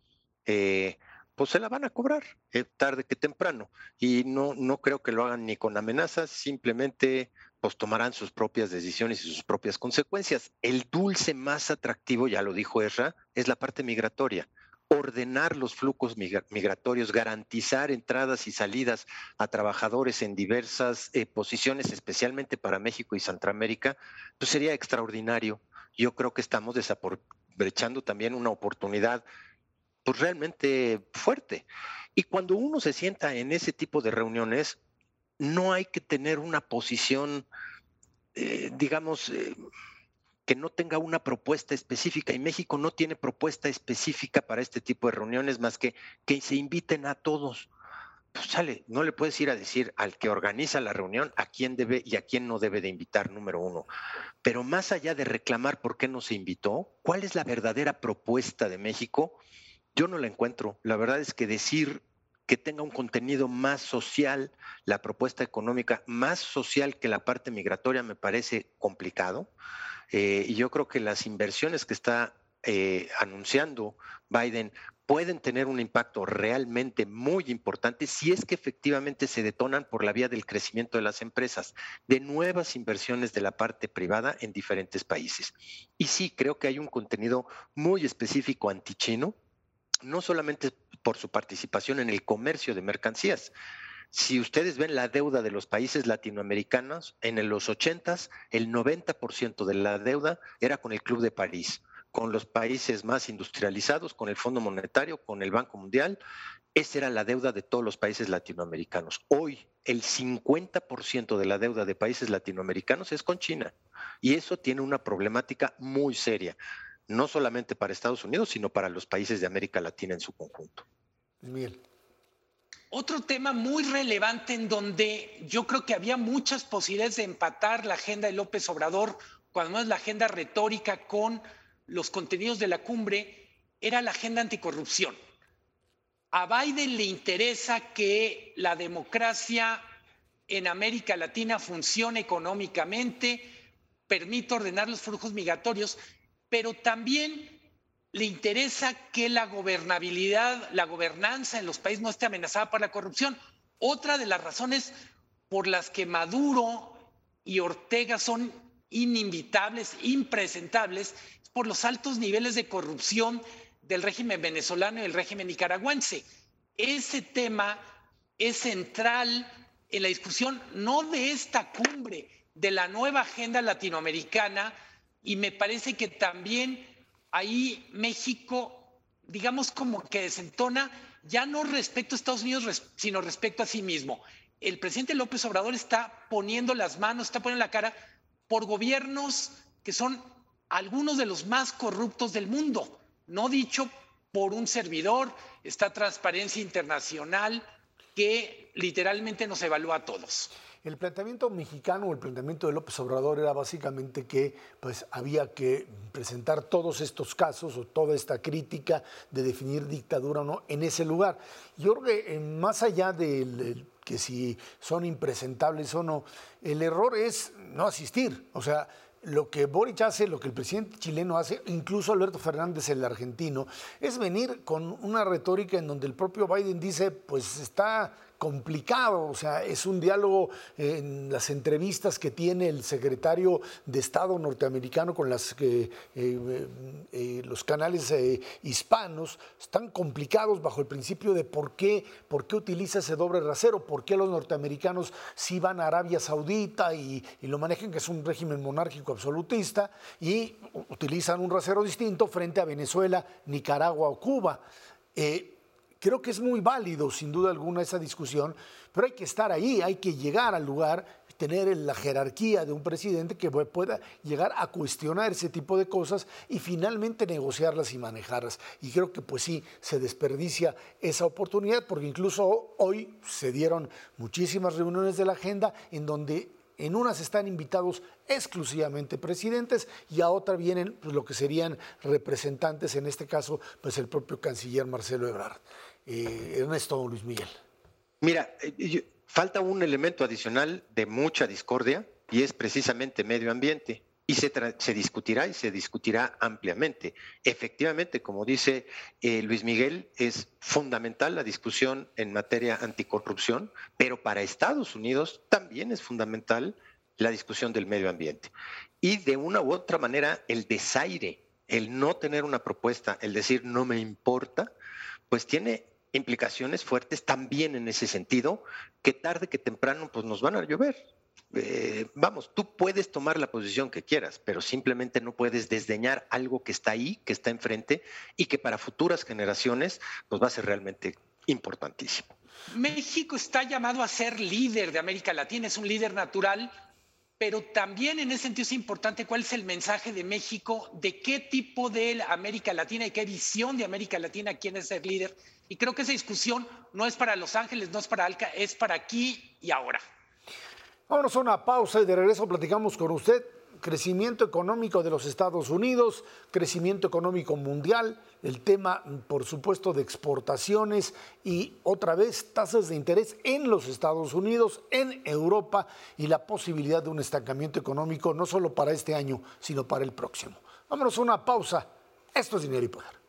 eh, pues se la van a cobrar eh, tarde que temprano. Y no, no creo que lo hagan ni con amenazas, simplemente pues tomarán sus propias decisiones y sus propias consecuencias. El dulce más atractivo, ya lo dijo Ezra, es la parte migratoria ordenar los flujos migratorios, garantizar entradas y salidas a trabajadores en diversas eh, posiciones, especialmente para México y Centroamérica, pues sería extraordinario. Yo creo que estamos desaprovechando también una oportunidad pues realmente fuerte. Y cuando uno se sienta en ese tipo de reuniones, no hay que tener una posición, eh, digamos, eh, que no tenga una propuesta específica y México no tiene propuesta específica para este tipo de reuniones más que que se inviten a todos. pues sale, no le puedes ir a decir al que organiza la reunión a quién debe y a quién no debe de invitar, número uno. Pero más allá de reclamar por qué no se invitó, ¿cuál es la verdadera propuesta de México? Yo no la encuentro. La verdad es que decir que tenga un contenido más social, la propuesta económica más social que la parte migratoria me parece complicado. Eh, y yo creo que las inversiones que está eh, anunciando Biden pueden tener un impacto realmente muy importante si es que efectivamente se detonan por la vía del crecimiento de las empresas, de nuevas inversiones de la parte privada en diferentes países. Y sí, creo que hay un contenido muy específico antichino, no solamente por su participación en el comercio de mercancías, si ustedes ven la deuda de los países latinoamericanos, en los 80 el 90% de la deuda era con el Club de París con los países más industrializados, con el Fondo Monetario, con el Banco Mundial. Esa era la deuda de todos los países latinoamericanos. Hoy el 50% de la deuda de países latinoamericanos es con China. Y eso tiene una problemática muy seria, no solamente para Estados Unidos, sino para los países de América Latina en su conjunto. Otro tema muy relevante en donde yo creo que había muchas posibilidades de empatar la agenda de López Obrador, cuando es la agenda retórica con los contenidos de la cumbre era la agenda anticorrupción. A Biden le interesa que la democracia en América Latina funcione económicamente, permita ordenar los flujos migratorios, pero también le interesa que la gobernabilidad, la gobernanza en los países no esté amenazada por la corrupción. Otra de las razones por las que Maduro y Ortega son ininvitables, impresentables, por los altos niveles de corrupción del régimen venezolano y el régimen nicaragüense. Ese tema es central en la discusión no de esta cumbre, de la nueva agenda latinoamericana y me parece que también ahí México, digamos como que desentona ya no respecto a Estados Unidos, sino respecto a sí mismo. El presidente López Obrador está poniendo las manos, está poniendo la cara por gobiernos que son algunos de los más corruptos del mundo, no dicho por un servidor, está Transparencia Internacional que literalmente nos evalúa a todos. El planteamiento mexicano o el planteamiento de López Obrador era básicamente que pues, había que presentar todos estos casos o toda esta crítica de definir dictadura o no en ese lugar. Yo creo que eh, más allá de que si son impresentables o no, el error es no asistir. O sea, lo que Boric hace, lo que el presidente chileno hace, incluso Alberto Fernández, el argentino, es venir con una retórica en donde el propio Biden dice, pues está complicado, o sea, es un diálogo en las entrevistas que tiene el secretario de Estado norteamericano con las, eh, eh, eh, los canales hispanos, están complicados bajo el principio de por qué, por qué utiliza ese doble rasero, por qué los norteamericanos sí van a Arabia Saudita y, lo manejan, que es un régimen monárquico absolutista, y utilizan un rasero distinto frente a Venezuela, Nicaragua o Cuba. Creo que es muy válido, sin duda alguna, esa discusión, pero hay que estar ahí, hay que llegar al lugar, tener la jerarquía de un presidente que pueda llegar a cuestionar ese tipo de cosas y finalmente negociarlas y manejarlas. Y creo que pues sí, se desperdicia esa oportunidad porque incluso hoy se dieron muchísimas reuniones de la agenda en donde en unas están invitados exclusivamente presidentes y a otra vienen pues, lo que serían representantes, en este caso, pues el propio canciller Marcelo Ebrard. Eh, Luis Miguel. Mira, eh, falta un elemento adicional de mucha discordia y es precisamente medio ambiente. Y se, discutirá y se discutirá ampliamente. Efectivamente, como dice eh, Luis Miguel, es fundamental la discusión en materia anticorrupción, pero para Estados Unidos también es fundamental la discusión del medio ambiente. Y de una u otra manera, el desaire, el no tener una propuesta, el decir no me importa, pues tiene implicaciones fuertes también en ese sentido, que tarde que temprano pues nos van a llover. Eh, vamos, tú puedes tomar la posición que quieras, pero simplemente no puedes desdeñar algo que está ahí, que está enfrente y que para futuras generaciones pues va a ser realmente importantísimo. México está llamado a ser líder de América Latina, es un líder natural, pero también en ese sentido es importante cuál es el mensaje de México, de qué tipo de América Latina y qué visión de América Latina quiere ser líder. Y creo que esa discusión no es para Los Ángeles, no es para Alca, es para aquí y ahora. Vámonos a una pausa y de regreso platicamos con usted crecimiento económico de los Estados Unidos, crecimiento económico mundial, el tema, por supuesto, de exportaciones y otra vez tasas de interés en los Estados Unidos, en Europa y la posibilidad de un estancamiento económico no solo para este año, sino para el próximo. Vámonos a una pausa. Esto es dinero y poder.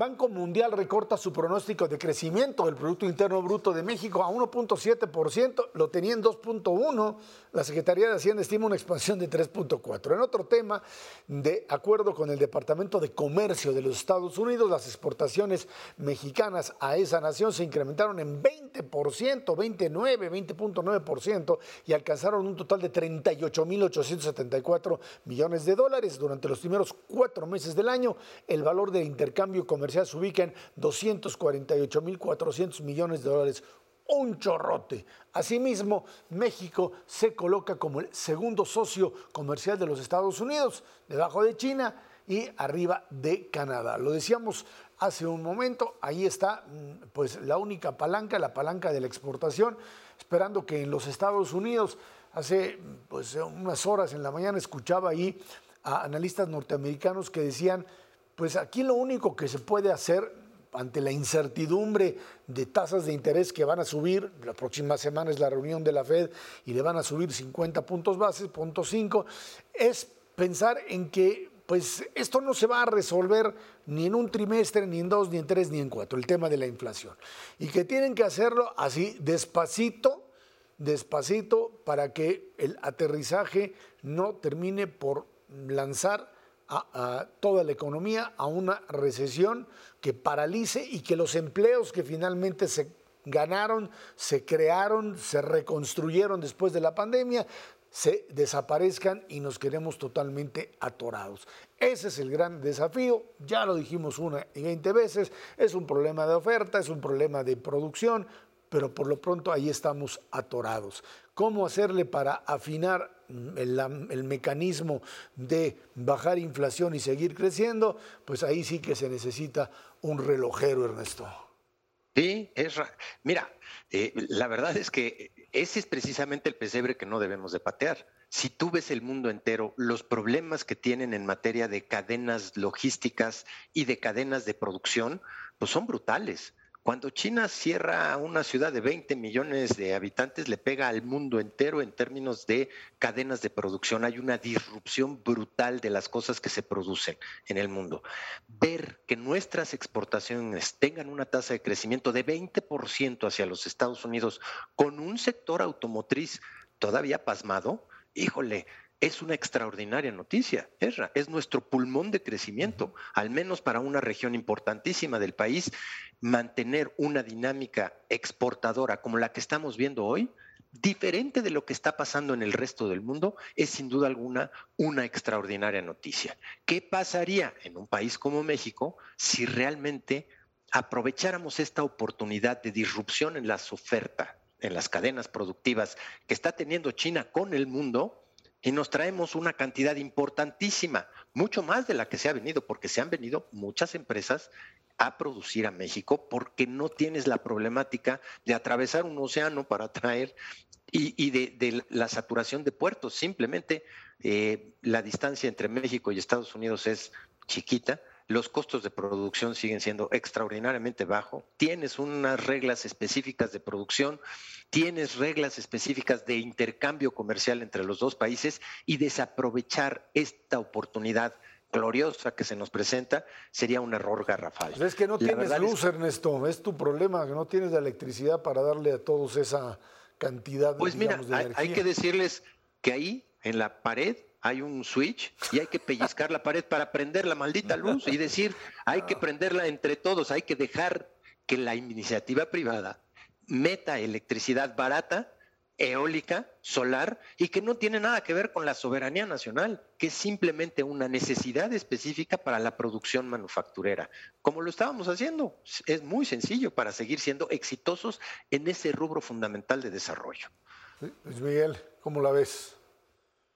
Banco Mundial recorta su pronóstico de crecimiento del Producto Interno Bruto de México a 1.7%, lo tenía en 2.1%, la Secretaría de Hacienda estima una expansión de 3.4%. En otro tema, de acuerdo con el Departamento de Comercio de los Estados Unidos, las exportaciones mexicanas a esa nación se incrementaron en 20%, 29, 20.9% y alcanzaron un total de 38.874 millones de dólares durante los primeros cuatro meses del año. El valor del intercambio comercial se ubica en 248.400 millones de dólares, un chorrote. Asimismo, México se coloca como el segundo socio comercial de los Estados Unidos, debajo de China y arriba de Canadá. Lo decíamos hace un momento, ahí está mm, pues la única palanca, la palanca de la exportación, esperando que en los Estados Unidos, hace pues unas horas en la mañana escuchaba ahí a analistas norteamericanos que decían pues aquí lo único que se puede hacer ante la incertidumbre de tasas de interés que van a subir, la próxima semana es la reunión de la Fed y le van a subir 50 puntos bases, punto 5, es pensar en que pues esto no se va a resolver ni en un trimestre, ni en dos, ni en tres, ni en cuatro, el tema de la inflación. Y que tienen que hacerlo así, despacito, despacito, para que el aterrizaje no termine por lanzar a, toda la economía a una recesión que paralice y que los empleos que finalmente se ganaron, se crearon, se reconstruyeron después de la pandemia, se desaparezcan y nos quedemos totalmente atorados. Ese es el gran desafío, ya lo dijimos una y veinte veces, es un problema de oferta, es un problema de producción, pero por lo pronto ahí estamos atorados. ¿Cómo hacerle para afinar el, mecanismo de bajar inflación y seguir creciendo? Pues ahí sí que se necesita un relojero, Ernesto. Sí, es mira, eh, la verdad es que ese es precisamente el pesebre que no debemos de patear. Si tú ves el mundo entero, los problemas que tienen en materia de cadenas logísticas y de cadenas de producción, pues son brutales. Cuando China cierra una ciudad de 20 millones de habitantes, le pega al mundo entero en términos de cadenas de producción. Hay una disrupción brutal de las cosas que se producen en el mundo. Ver que nuestras exportaciones tengan una tasa de crecimiento de 20% hacia los Estados Unidos con un sector automotriz todavía pasmado, híjole, es una extraordinaria noticia, Es nuestro pulmón de crecimiento, al menos para una región importantísima del país, mantener una dinámica exportadora como la que estamos viendo hoy, diferente de lo que está pasando en el resto del mundo, es sin duda alguna una extraordinaria noticia. ¿Qué pasaría en un país como México si realmente aprovecháramos esta oportunidad de disrupción en las ofertas, en las cadenas productivas que está teniendo China con el mundo? Y nos traemos una cantidad importantísima, mucho más de la que se ha venido, porque se han venido muchas empresas a producir a México porque no tienes la problemática de atravesar un océano para traer y, de, la saturación de puertos. Simplemente eh, la distancia entre México y Estados Unidos es chiquita los costos de producción siguen siendo extraordinariamente bajos, tienes unas reglas específicas de producción, tienes reglas específicas de intercambio comercial entre los dos países y desaprovechar esta oportunidad gloriosa que se nos presenta sería un error garrafal. Pues es que no tienes luz, Ernesto, es tu problema, que no tienes la electricidad para darle a todos esa cantidad pues mira, hay que decirles que ahí en la pared hay un switch y hay que pellizcar la pared para prender la maldita luz y decir, hay que prenderla entre todos, hay que dejar que la iniciativa privada meta electricidad barata eólica, solar, y que no tiene nada que ver con la soberanía nacional, que es simplemente una necesidad específica para la producción manufacturera, como lo estábamos haciendo. Es muy sencillo para seguir siendo exitosos en ese rubro fundamental de desarrollo. Luis Miguel, ¿cómo la ves?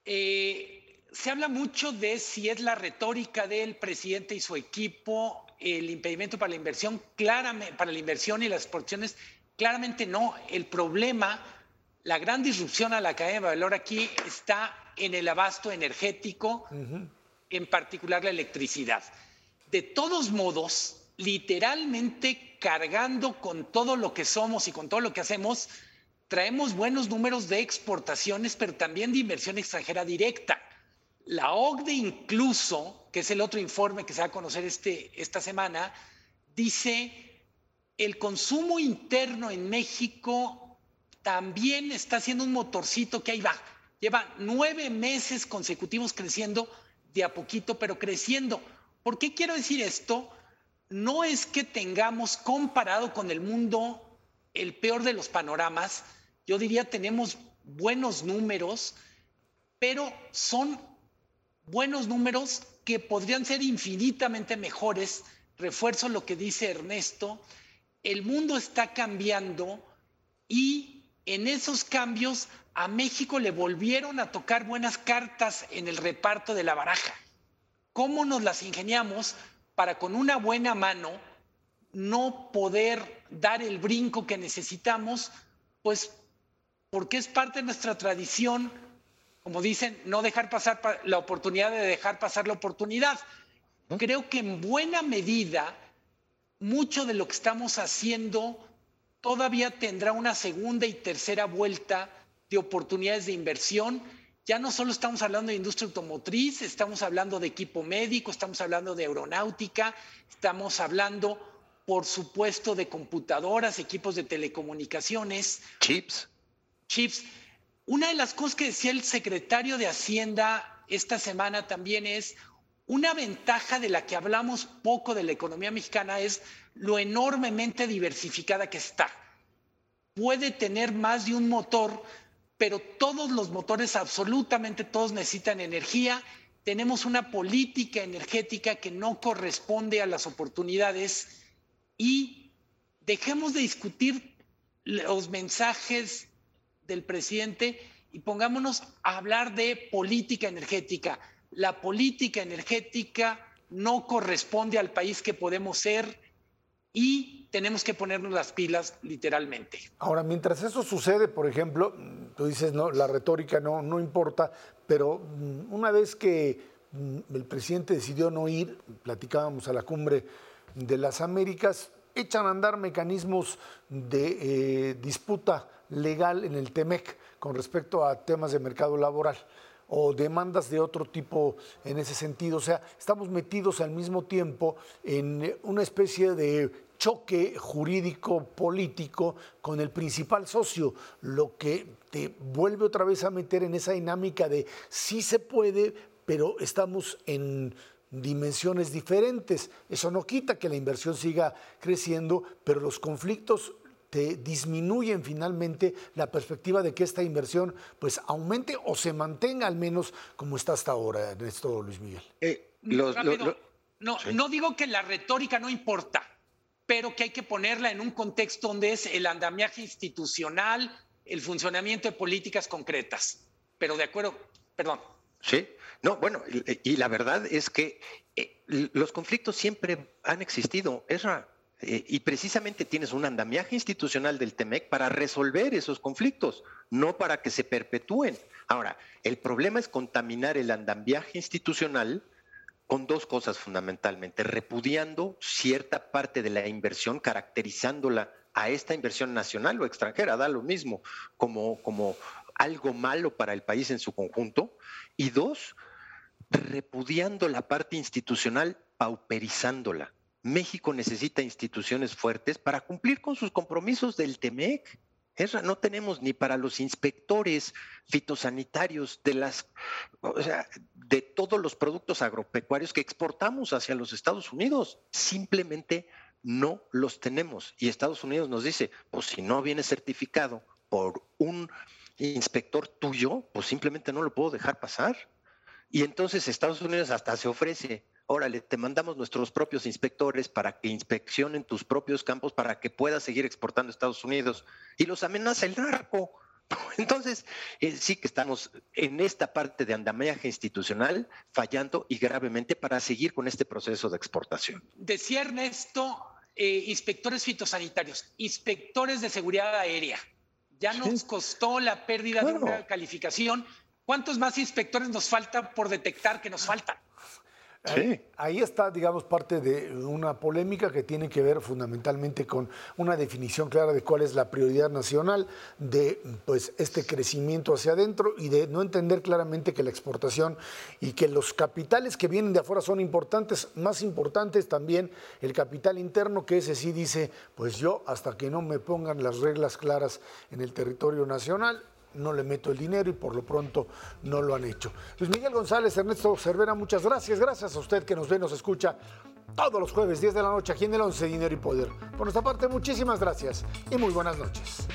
Eh, se habla mucho de si es la retórica del presidente y su equipo el impedimento para la inversión, claramente, para la inversión y las exportaciones, claramente no. El problema la gran disrupción a la cadena de valor aquí está en el abasto energético, en particular la electricidad. De todos modos, literalmente cargando con todo lo que somos y con todo lo que hacemos, traemos buenos números de exportaciones, pero también de inversión extranjera directa. La OCDE incluso, que es el otro informe que se va a conocer este, esta semana, dice el consumo interno en México también está haciendo un motorcito que ahí va. Lleva nueve meses consecutivos creciendo de a poquito, pero creciendo. ¿Por qué quiero decir esto? No es que tengamos comparado con el mundo el peor de los panoramas. Yo diría tenemos buenos números, pero son buenos números que podrían ser infinitamente mejores. Refuerzo lo que dice Ernesto. El mundo está cambiando y en esos cambios a México le volvieron a tocar buenas cartas en el reparto de la baraja. ¿Cómo nos las ingeniamos para con una buena mano no poder dar el brinco que necesitamos? Pues porque es parte de nuestra tradición, como dicen, no dejar pasar la oportunidad de dejar pasar la oportunidad. Creo que en buena medida mucho de lo que estamos haciendo todavía tendrá una segunda y tercera vuelta de oportunidades de inversión. Ya no solo estamos hablando de industria automotriz, estamos hablando de equipo médico, estamos hablando de aeronáutica, estamos hablando, por supuesto, de computadoras, equipos de telecomunicaciones. Chips. Chips. Una de las cosas que decía el secretario de Hacienda esta semana también es una ventaja de la que hablamos poco de la economía mexicana es lo enormemente diversificada que está. Puede tener más de un motor, pero todos los motores, absolutamente todos necesitan energía. Tenemos una política energética que no corresponde a las oportunidades y dejemos de discutir los mensajes del presidente y pongámonos a hablar de política energética. La política energética no corresponde al país que podemos ser y tenemos que ponernos las pilas literalmente. Ahora, mientras eso sucede, por ejemplo, tú dices, no, la retórica no, no importa, pero mm, una vez que mm, el presidente decidió no ir, platicábamos a la cumbre de las Américas, echan a andar mecanismos de eh, disputa legal en el TEMEC con respecto a temas de mercado laboral o demandas de otro tipo en ese sentido. O sea, estamos metidos al mismo tiempo en una especie de choque jurídico político con el principal socio, lo que te vuelve otra vez a meter en esa dinámica de sí se puede, pero estamos en dimensiones diferentes. Eso no quita que la inversión siga creciendo, pero los conflictos te disminuyen finalmente la perspectiva de que esta inversión pues aumente o se mantenga al menos como está hasta ahora, Ernesto Luis Miguel. Eh, no, no digo que la retórica no importa, pero que hay que ponerla en un contexto donde es el andamiaje institucional, el funcionamiento de políticas concretas. Pero de acuerdo, perdón. Sí, no, bueno, y, la verdad es que eh, los conflictos siempre han existido. Esra, eh, y precisamente tienes un andamiaje institucional del TEMEC para resolver esos conflictos, no para que se perpetúen. Ahora, el problema es contaminar el andamiaje institucional con dos cosas fundamentalmente, repudiando cierta parte de la inversión, caracterizándola a esta inversión nacional o extranjera, da lo mismo, como, como algo malo para el país en su conjunto, y dos, repudiando la parte institucional, pauperizándola. México necesita instituciones fuertes para cumplir con sus compromisos del TEMEC. no tenemos ni para los inspectores fitosanitarios de las, de todos los productos agropecuarios que exportamos hacia los Estados Unidos. Simplemente no los tenemos. Y Estados Unidos nos dice, pues si no viene certificado por un inspector tuyo, pues simplemente no lo puedo dejar pasar. Y entonces Estados Unidos hasta se ofrece, órale, te mandamos nuestros propios inspectores para que inspeccionen tus propios campos para que puedas seguir exportando a Estados Unidos. Y los amenaza el narco. Entonces, eh, sí que estamos en esta parte de andamiaje institucional fallando y gravemente para seguir con este proceso de exportación. Decía Ernesto, eh, inspectores fitosanitarios, inspectores de seguridad aérea. Ya nos costó la pérdida de una calificación. ¿Cuántos más inspectores nos faltan por detectar que nos faltan? Ahí, está, digamos, parte de una polémica que tiene que ver fundamentalmente con una definición clara de cuál es la prioridad nacional de pues, este crecimiento hacia adentro y de no entender claramente que la exportación y que los capitales que vienen de afuera son importantes, más importantes también el capital interno, que ese sí dice, pues yo hasta que no me pongan las reglas claras en el territorio nacional, no le meto el dinero y por lo pronto no lo han hecho. Luis Miguel González, Ernesto Cervera, muchas gracias. Gracias a usted que nos ve, nos escucha todos los jueves, 10 de la noche, aquí en el 11 Dinero y Poder. Por nuestra parte, muchísimas gracias y muy buenas noches.